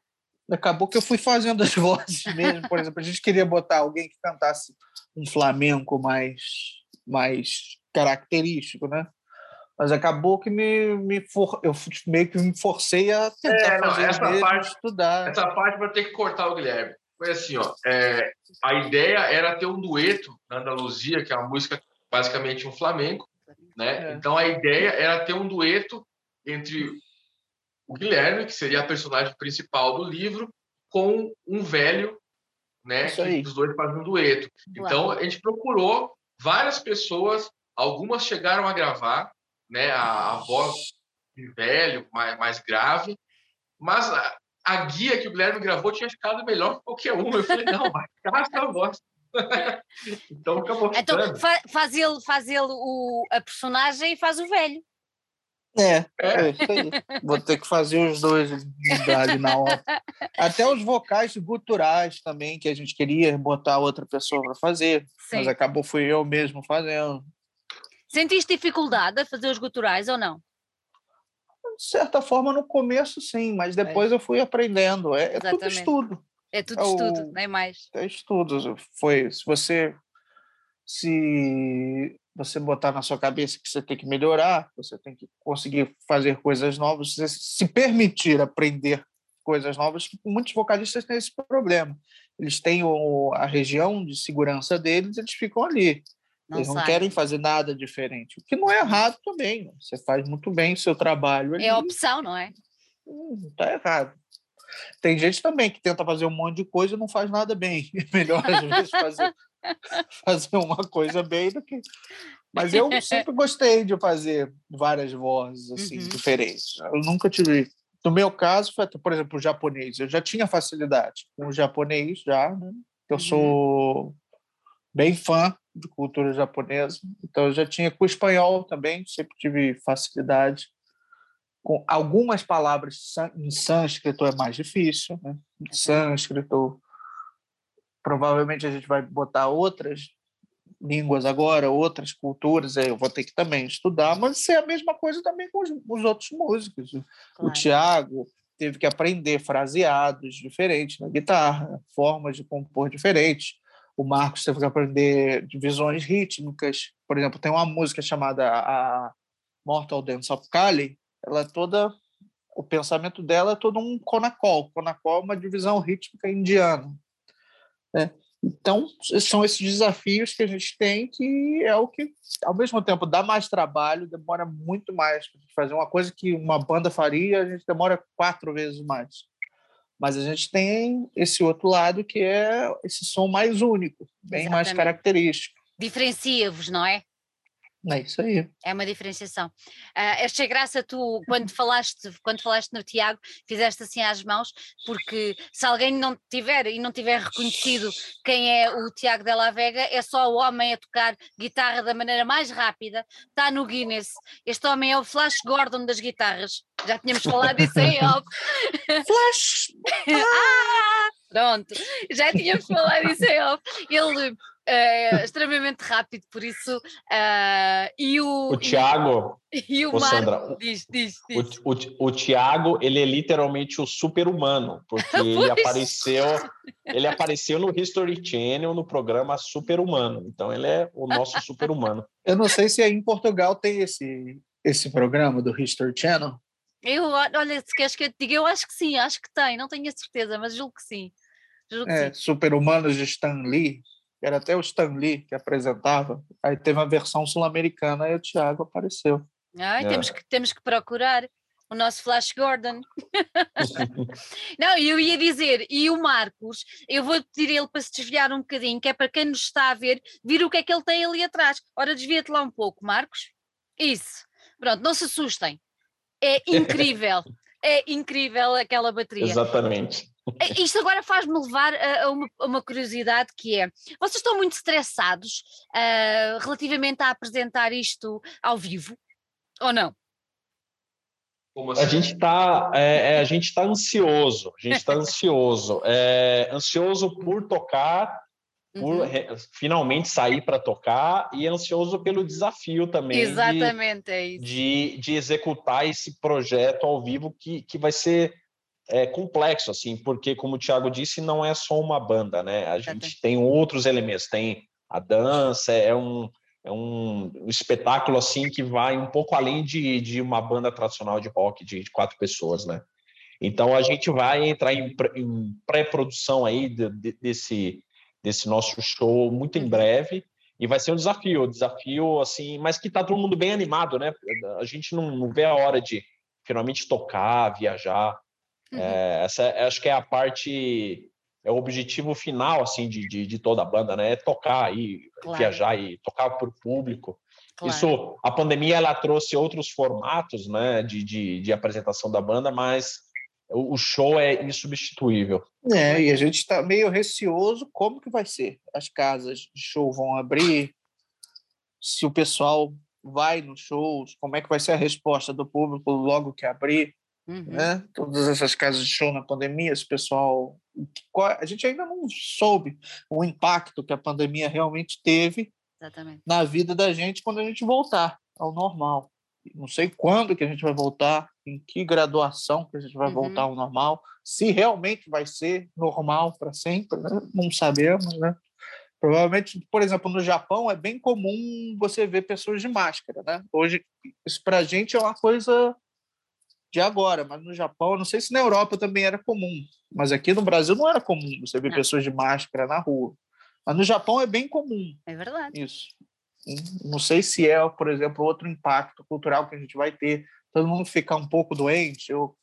acabou que eu fui fazendo as vozes mesmo. Por exemplo, a gente queria botar alguém que cantasse um flamenco mais, mais característico, né? Mas acabou que me, me for, eu meio que me forcei a tentar é, não, fazer essa mesmo, parte, estudar. Essa parte vai ter que cortar o Guilherme. Foi assim, ó. É, a ideia era ter um dueto na Andaluzia, que é uma música basicamente um flamenco, né? É. Então a ideia era ter um dueto entre o Guilherme, que seria a personagem principal do livro, com um velho, né? Que os dois fazem um dueto. Então, a gente procurou várias pessoas, algumas chegaram a gravar, né? A, a voz de velho, mais, mais grave, mas a, a, guia que o Guilherme gravou tinha ficado melhor que qualquer uma. Eu falei, não, vai ficar essa voz. então acabou Então faz ele, faz ele o, a personagem e faz o velho. É, é, isso aí. Vou ter que fazer os dois na hora. Até os vocais guturais também, que a gente queria botar outra pessoa para fazer, sim. mas acabou fui eu mesmo fazendo. Sentiste dificuldade a fazer os guturais ou não? De certa forma, no começo, sim, mas é. depois é. eu fui aprendendo. É, é tudo estudo. É tudo é estudo, o... é mais. É estudo. Foi, se você se você botar na sua cabeça que você tem que melhorar, você tem que conseguir fazer coisas novas, você se permitir aprender coisas novas. Muitos vocalistas têm esse problema. Eles têm o, a região de segurança deles, eles ficam ali. Não eles não querem fazer nada diferente. O que não é errado também. Você faz muito bem o seu trabalho. Ali. É opção, não é? Não está errado. Tem gente também que tenta fazer um monte de coisa e não faz nada bem. É melhor, às vezes, fazer fazer uma coisa bem do que. Mas eu sempre gostei de fazer várias vozes assim uhum. diferentes. Eu nunca tive. No meu caso, foi, por exemplo, o japonês. Eu já tinha facilidade com o japonês, já. Né? Eu uhum. sou bem fã de cultura japonesa, então eu já tinha com o espanhol também, sempre tive facilidade. Com algumas palavras em sânscrito é mais difícil, né? Sânscrito Provavelmente a gente vai botar outras línguas agora, outras culturas, eu vou ter que também estudar, mas é a mesma coisa também com os, os outros músicos. Claro. O Tiago teve que aprender fraseados diferentes na guitarra, formas de compor diferentes. O Marcos teve que aprender divisões rítmicas. Por exemplo, tem uma música chamada a Mortal Dance of Kali, ela é toda o pensamento dela é todo um conacol. Conacol é uma divisão rítmica indiana. Né? Então, são esses desafios que a gente tem, que é o que, ao mesmo tempo, dá mais trabalho, demora muito mais para fazer uma coisa que uma banda faria, a gente demora quatro vezes mais. Mas a gente tem esse outro lado que é esse som mais único, bem Exatamente. mais característico. Diferencia-vos, não é? É isso aí. É uma diferenciação. Uh, achei graça tu, quando falaste, quando falaste no Tiago, fizeste assim às mãos, porque se alguém não tiver e não tiver reconhecido quem é o Tiago Della Vega, é só o homem a tocar guitarra da maneira mais rápida, está no Guinness. Este homem é o Flash Gordon das guitarras. Já tínhamos falado disso em off. Flash! ah! Pronto, já tínhamos falado isso em off. Ele é extremamente rápido, por isso. Uh, e o, o Tiago. E o, o Marco, Sandra, diz, diz, diz. O, o, o Tiago, ele é literalmente o super-humano, porque ele apareceu, ele apareceu no History Channel no programa Super-Humano. Então ele é o nosso super-humano. Eu não sei se aí em Portugal tem esse, esse programa do History Channel. Eu, olha, se queres que eu te diga, eu acho que sim, acho que tem, não tenho a certeza, mas julgo que sim. Julgo é, Super-Humanos de Stan Lee era até o Stan Lee que apresentava. Aí teve a versão sul-americana e o Thiago apareceu. Ai, é. temos, que, temos que procurar o nosso Flash Gordon. não, eu ia dizer, e o Marcos, eu vou pedir ele para se desviar um bocadinho, que é para quem nos está a ver, vir o que é que ele tem ali atrás. Ora, desvia-te lá um pouco, Marcos. Isso. Pronto, não se assustem. É incrível. é incrível aquela bateria. Exatamente. É, isto agora faz-me levar a, uma, a, uma, curiosidade que é: vocês estão muito estressados uh, relativamente a apresentar isto ao vivo ou não? Assim? A gente está é, é, a gente tá ansioso, a gente está ansioso, é, ansioso por tocar, por uhum. finalmente sair para tocar e ansioso pelo desafio também. Exatamente, de, é isso. De, de executar esse projeto ao vivo que, que vai ser é complexo, assim, porque, como o Thiago disse, não é só uma banda, né? A gente tem outros elementos, tem a dança, é um, é um espetáculo, assim, que vai um pouco além de, de uma banda tradicional de rock de, de quatro pessoas, né? Então, a gente vai entrar em, em pré-produção aí de, de, desse, desse nosso show muito em uhum. breve, e vai ser um desafio, um desafio, assim, mas que tá todo mundo bem animado, né? A gente não, não vê a hora de finalmente tocar, viajar, Uhum. É, essa é, acho que é a parte, é o objetivo final assim de, de, de toda a banda, né? É tocar e claro. viajar e tocar para o público. Claro. Isso, a pandemia ela trouxe outros formatos, né, de, de, de apresentação da banda, mas o, o show é insubstituível. É, e a gente está meio receoso como que vai ser. As casas de show vão abrir, se o pessoal vai nos shows, como é que vai ser a resposta do público logo que abrir. Uhum. Né? Todas essas casas de show na pandemia, esse pessoal. A gente ainda não soube o impacto que a pandemia realmente teve Exatamente. na vida da gente quando a gente voltar ao normal. Não sei quando que a gente vai voltar, em que graduação que a gente vai uhum. voltar ao normal, se realmente vai ser normal para sempre, né? não sabemos, né? Provavelmente, por exemplo, no Japão é bem comum você ver pessoas de máscara, né? Hoje, isso para a gente é uma coisa de agora, mas no Japão, não sei se na Europa também era comum, mas aqui no Brasil não era comum você ver não. pessoas de máscara na rua. Mas no Japão é bem comum. É verdade. Isso. Não sei se é, por exemplo, outro impacto cultural que a gente vai ter. Todo mundo ficar um pouco doente, ou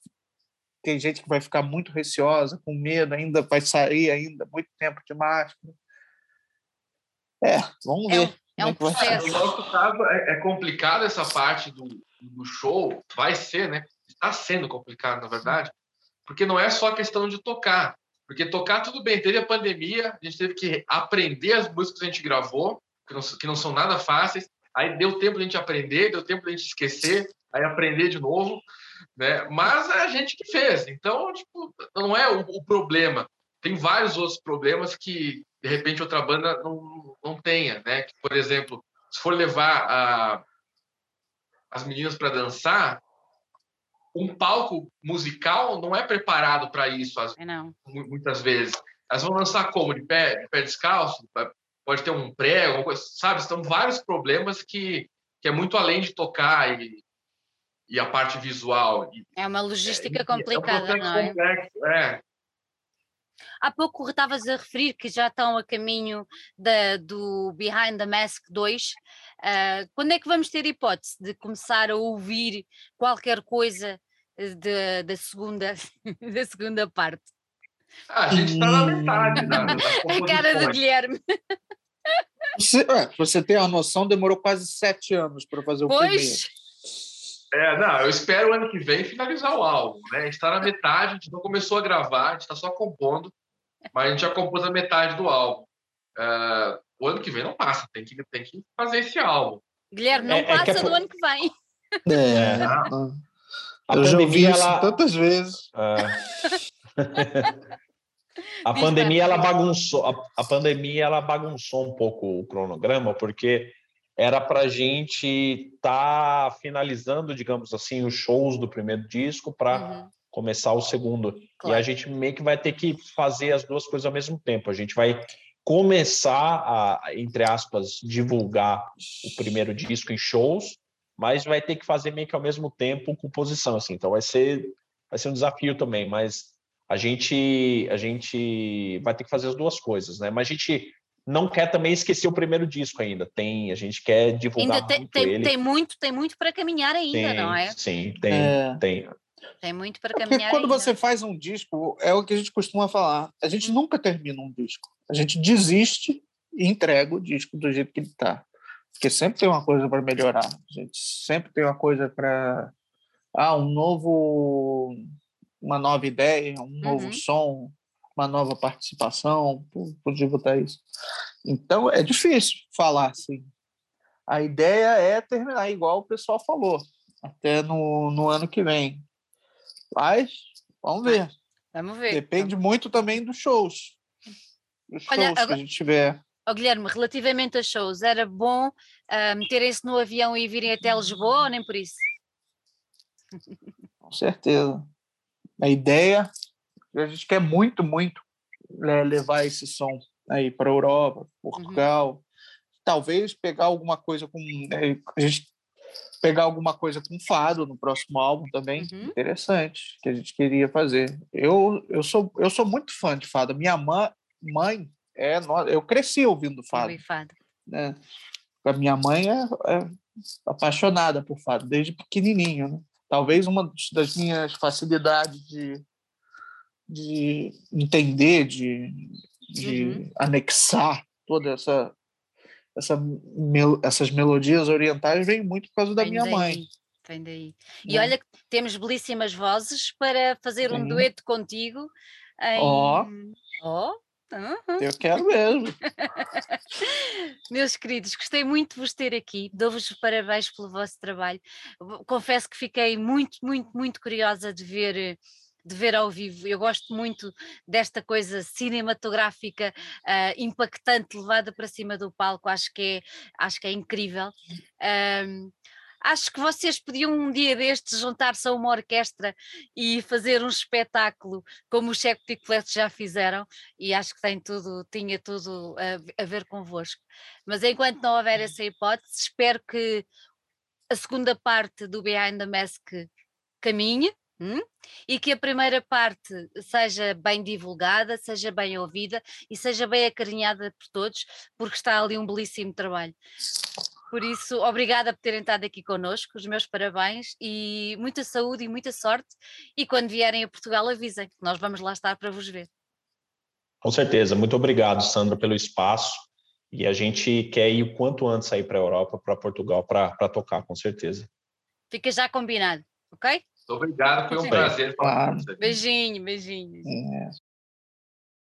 tem gente que vai ficar muito receosa, com medo, ainda vai sair ainda muito tempo de máscara. É, vamos é ver. É um, é um processo. É, é complicado essa parte do, do show, vai ser, né? Está sendo complicado, na verdade, porque não é só questão de tocar. Porque tocar, tudo bem, teve a pandemia, a gente teve que aprender as músicas que a gente gravou, que não, que não são nada fáceis. Aí deu tempo de a gente aprender, deu tempo de a gente esquecer, aí aprender de novo, né? Mas é a gente que fez. Então, tipo, não é o, o problema. Tem vários outros problemas que de repente outra banda não, não tenha, né? Que, por exemplo, se for levar a, as meninas para dançar, um palco musical não é preparado para isso, as, é muitas vezes. Elas vão dançar como? De pé, de pé descalço? Pode ter um prego, sabe? Estão vários problemas que, que é muito além de tocar e, e a parte visual. É uma logística é, complicada, é um não é? Complexo, é? Há pouco estavas a referir que já estão a caminho da, do Behind the Mask 2. Uh, ah, quando é que vamos ter hipótese de começar a ouvir qualquer coisa de, da, segunda, da segunda parte? Ah, a gente está na metade da, A cara do Guilherme. Você, é, você tem a noção, demorou quase sete anos para fazer o pois. primeiro. É, não, eu espero o ano que vem finalizar o álbum, né? A gente está na metade, a gente não começou a gravar, a gente está só compondo, mas a gente já compôs a metade do álbum. Uh, o ano que vem não passa, tem que, tem que fazer esse álbum. Guilherme, não é, passa é do ano que vem. É. A eu já ouvi isso ela... tantas vezes. É. a pandemia ela bagunçou, a, a pandemia ela bagunçou um pouco o cronograma, porque era para a gente estar tá finalizando, digamos assim, os shows do primeiro disco para uhum. começar o segundo. Claro. E a gente meio que vai ter que fazer as duas coisas ao mesmo tempo. A gente vai começar a, entre aspas, divulgar o primeiro disco em shows, mas vai ter que fazer meio que ao mesmo tempo composição, assim. Então vai ser vai ser um desafio também, mas a gente a gente vai ter que fazer as duas coisas, né? Mas a gente não quer também esquecer o primeiro disco ainda. Tem, a gente quer divulgar ainda tem, muito tem, ele. Tem muito, tem muito para caminhar ainda, tem, não é? Sim, tem, é. tem. Tem muito para caminhar. Porque quando ainda. você faz um disco, é o que a gente costuma falar. A gente hum. nunca termina um disco. A gente desiste e entrega o disco do jeito que ele está. Porque sempre tem uma coisa para melhorar. A gente sempre tem uma coisa para ah, um novo uma nova ideia, um novo uhum. som, uma nova participação, podia botar isso. Então, é difícil falar assim. A ideia é terminar igual o pessoal falou, até no, no ano que vem. Mas, vamos ver. Vamos ver. Depende muito também dos shows. Dos Olha, shows agora... que a gente tiver. Oh, Guilherme, relativamente a shows, era bom uh, meterem-se no avião e virem até Lisboa ou nem por isso? Com certeza. A ideia a gente quer muito, muito né, levar esse som aí para a Europa, Portugal. Uhum. Talvez pegar alguma coisa com. Né, a gente pegar alguma coisa com fado no próximo álbum também. Uhum. Interessante, que a gente queria fazer. Eu, eu, sou, eu sou muito fã de fado. Minha mãe, mãe é. Eu cresci ouvindo fado. fado. Né? A minha mãe é, é apaixonada por fado, desde pequenininho. Né? Talvez uma das minhas facilidades de de entender, de, de uhum. anexar toda essa, essa mel, essas melodias orientais vem muito por causa da vem minha daí, mãe. Vem daí. E olha que temos belíssimas vozes para fazer Sim. um dueto contigo. Ó. Em... Oh. oh. Uhum. Eu quero mesmo. Meus queridos, gostei muito de vos ter aqui. Dou-vos parabéns pelo vosso trabalho. Confesso que fiquei muito, muito, muito curiosa de ver de ver ao vivo. Eu gosto muito desta coisa cinematográfica uh, impactante levada para cima do palco. Acho que é, acho que é incrível. Um, acho que vocês podiam um dia destes juntar-se a uma orquestra e fazer um espetáculo como os Checo Picoletos já fizeram e acho que tem tudo, tinha tudo a, a, ver convosco. Mas enquanto não houver essa hipótese, espero que a segunda parte do Behind the Mask caminhe Hum? E que a primeira parte seja bem divulgada, seja bem ouvida e seja bem acarinhada por todos, porque está ali um belíssimo trabalho. Por isso, obrigada por terem estado aqui connosco, os meus parabéns e muita saúde e muita sorte. E quando vierem a Portugal, avisem, que nós vamos lá estar para vos ver. Com certeza, muito obrigado, Sandra, pelo espaço. E a gente quer ir o quanto antes aí para a Europa, para Portugal, para tocar, com certeza. Fica já combinado, ok? Obrigado, foi um prazer falar com você. Beijinho, beijinho. É.